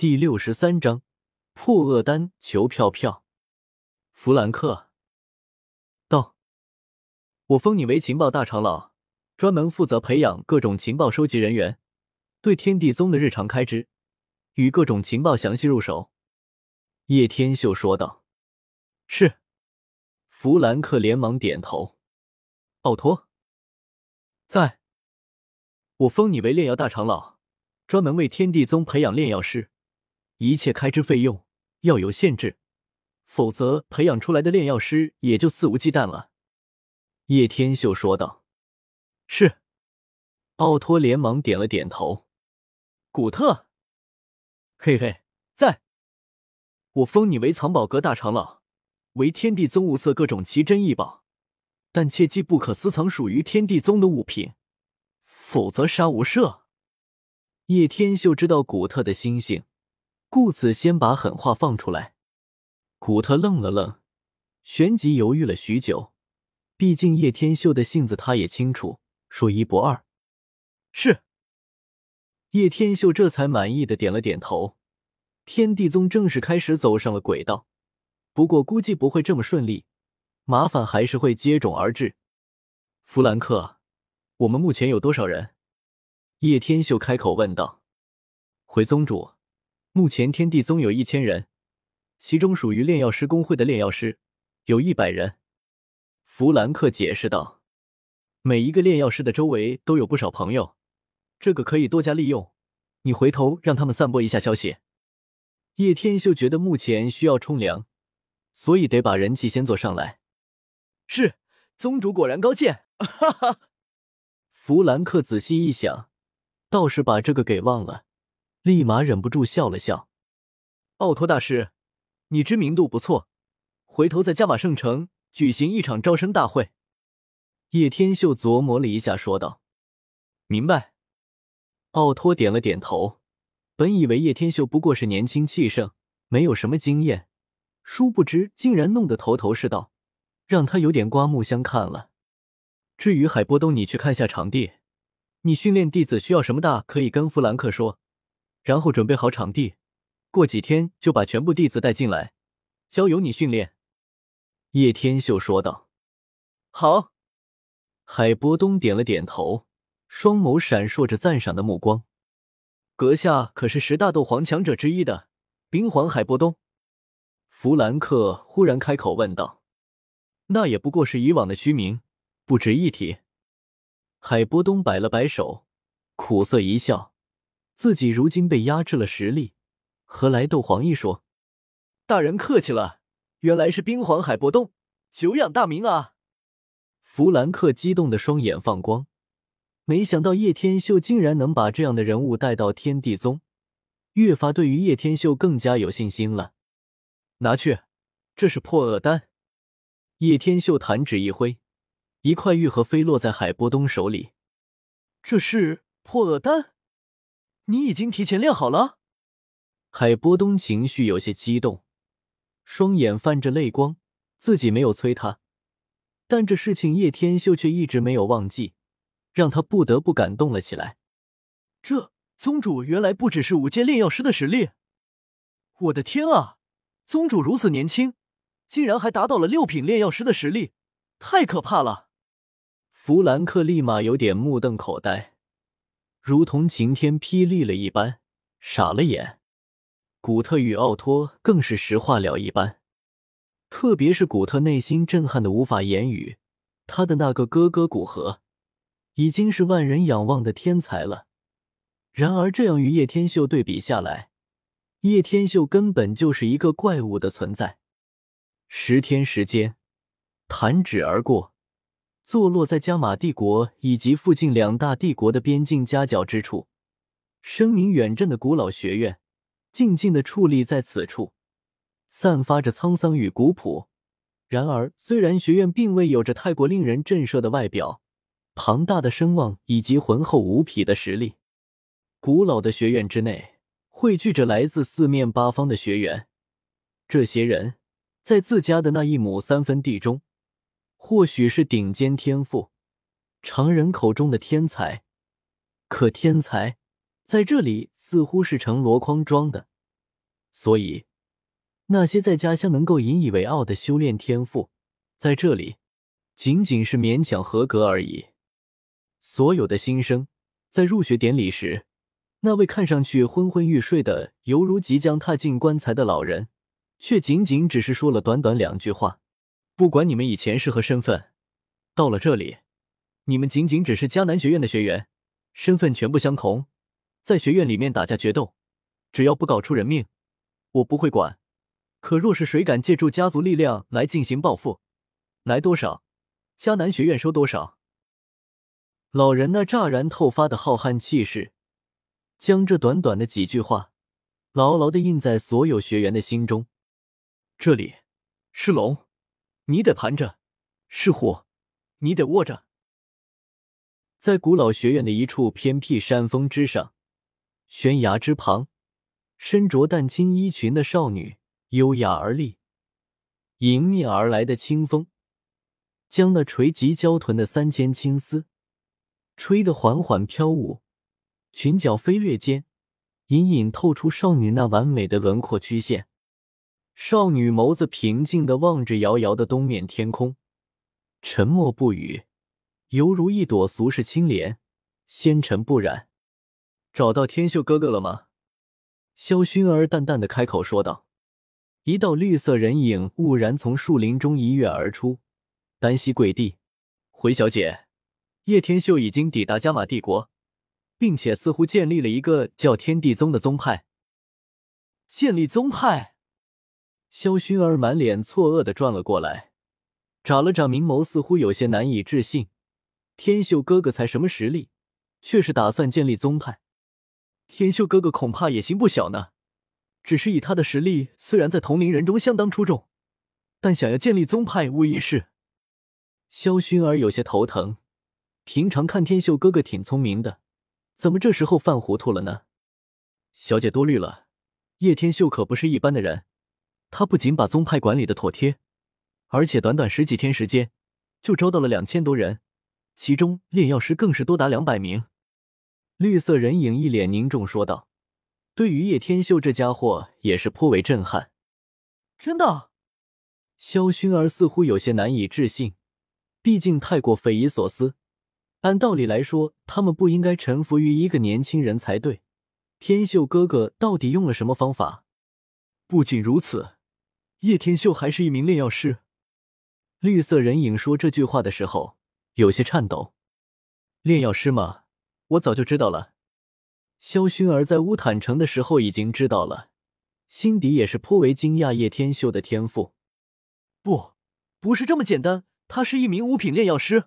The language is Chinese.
第六十三章破厄丹求票票。弗兰克道：“我封你为情报大长老，专门负责培养各种情报收集人员，对天地宗的日常开支与各种情报详细入手。”叶天秀说道：“是。”弗兰克连忙点头。奥托在，我封你为炼药大长老，专门为天地宗培养炼药师。一切开支费用要有限制，否则培养出来的炼药师也就肆无忌惮了。”叶天秀说道。“是。”奥托连忙点了点头。古特，嘿嘿，在。我封你为藏宝阁大长老，为天地宗物色各种奇珍异宝，但切记不可私藏属于天地宗的物品，否则杀无赦。叶天秀知道古特的心性。故此，先把狠话放出来。古特愣了愣，旋即犹豫了许久。毕竟叶天秀的性子，他也清楚，说一不二。是。叶天秀这才满意的点了点头。天地宗正式开始走上了轨道，不过估计不会这么顺利，麻烦还是会接踵而至。弗兰克，我们目前有多少人？叶天秀开口问道。回宗主。目前天地宗有一千人，其中属于炼药师工会的炼药师有一百人。弗兰克解释道：“每一个炼药师的周围都有不少朋友，这个可以多加利用。你回头让他们散播一下消息。”叶天秀觉得目前需要冲凉，所以得把人气先做上来。是，宗主果然高见！哈哈。弗兰克仔细一想，倒是把这个给忘了。立马忍不住笑了笑。奥托大师，你知名度不错，回头在加玛圣城举行一场招生大会。叶天秀琢磨了一下，说道：“明白。”奥托点了点头。本以为叶天秀不过是年轻气盛，没有什么经验，殊不知竟然弄得头头是道，让他有点刮目相看了。至于海波东，你去看下场地，你训练弟子需要什么大，可以跟弗兰克说。然后准备好场地，过几天就把全部弟子带进来，交由你训练。”叶天秀说道。“好。”海波东点了点头，双眸闪烁着赞赏的目光。“阁下可是十大斗皇强者之一的冰皇海波东？”弗兰克忽然开口问道。“那也不过是以往的虚名，不值一提。”海波东摆了摆手，苦涩一笑。自己如今被压制了实力，何来斗皇一说？大人客气了，原来是冰皇海波东，久仰大名啊！弗兰克激动的双眼放光，没想到叶天秀竟然能把这样的人物带到天地宗，越发对于叶天秀更加有信心了。拿去，这是破厄丹。叶天秀弹指一挥，一块玉盒飞落在海波东手里。这是破厄丹。你已经提前练好了，海波东情绪有些激动，双眼泛着泪光。自己没有催他，但这事情叶天秀却一直没有忘记，让他不得不感动了起来。这宗主原来不只是五阶炼药师的实力，我的天啊！宗主如此年轻，竟然还达到了六品炼药师的实力，太可怕了！弗兰克立马有点目瞪口呆。如同晴天霹雳了一般，傻了眼。古特与奥托更是石化了一般，特别是古特内心震撼的无法言语。他的那个哥哥古河，已经是万人仰望的天才了。然而这样与叶天秀对比下来，叶天秀根本就是一个怪物的存在。十天时间，弹指而过。坐落在加玛帝国以及附近两大帝国的边境夹角之处，声名远震的古老学院静静的矗立在此处，散发着沧桑与古朴。然而，虽然学院并未有着太过令人震慑的外表、庞大的声望以及浑厚无匹的实力，古老的学院之内汇聚着来自四面八方的学员。这些人在自家的那一亩三分地中。或许是顶尖天赋，常人口中的天才，可天才在这里似乎是成箩筐装的，所以那些在家乡能够引以为傲的修炼天赋，在这里仅仅是勉强合格而已。所有的新生在入学典礼时，那位看上去昏昏欲睡的，犹如即将踏进棺材的老人，却仅仅只是说了短短两句话：“不管你们以前是何身份，到了这里，你们仅仅只是迦南学院的学员，身份全部相同。在学院里面打架决斗，只要不搞出人命，我不会管。可若是谁敢借助家族力量来进行报复，来多少，迦南学院收多少。”老人那乍然透发的浩瀚气势，将这短短的几句话牢牢的印在所有学员的心中。这里是龙，你得盘着；是虎，你得卧着。在古老学院的一处偏僻山峰之上，悬崖之旁，身着淡青衣裙的少女优雅而立，迎面而来的清风将那垂及娇臀的三千青丝。吹得缓缓飘舞，裙角飞掠间，隐隐透出少女那完美的轮廓曲线。少女眸子平静的望着遥遥的东面天空，沉默不语，犹如一朵俗世青莲，纤尘不染。找到天秀哥哥了吗？萧薰儿淡淡的开口说道。一道绿色人影兀然从树林中一跃而出，单膝跪地，回小姐。叶天秀已经抵达加玛帝国，并且似乎建立了一个叫天地宗的宗派。建立宗派？萧薰儿满脸错愕的转了过来，眨了眨明眸，似乎有些难以置信。天秀哥哥才什么实力，却是打算建立宗派？天秀哥哥恐怕野心不小呢。只是以他的实力，虽然在同龄人中相当出众，但想要建立宗派，无疑是……萧薰儿有些头疼。平常看天秀哥哥挺聪明的，怎么这时候犯糊涂了呢？小姐多虑了，叶天秀可不是一般的人，他不仅把宗派管理的妥帖，而且短短十几天时间就招到了两千多人，其中炼药师更是多达两百名。绿色人影一脸凝重说道：“对于叶天秀这家伙也是颇为震撼。”真的？萧薰儿似乎有些难以置信，毕竟太过匪夷所思。按道理来说，他们不应该臣服于一个年轻人才对。天秀哥哥到底用了什么方法？不仅如此，叶天秀还是一名炼药师。绿色人影说这句话的时候有些颤抖。炼药师吗？我早就知道了。萧薰儿在乌坦城的时候已经知道了，心底也是颇为惊讶叶天秀的天赋。不，不是这么简单，他是一名五品炼药师。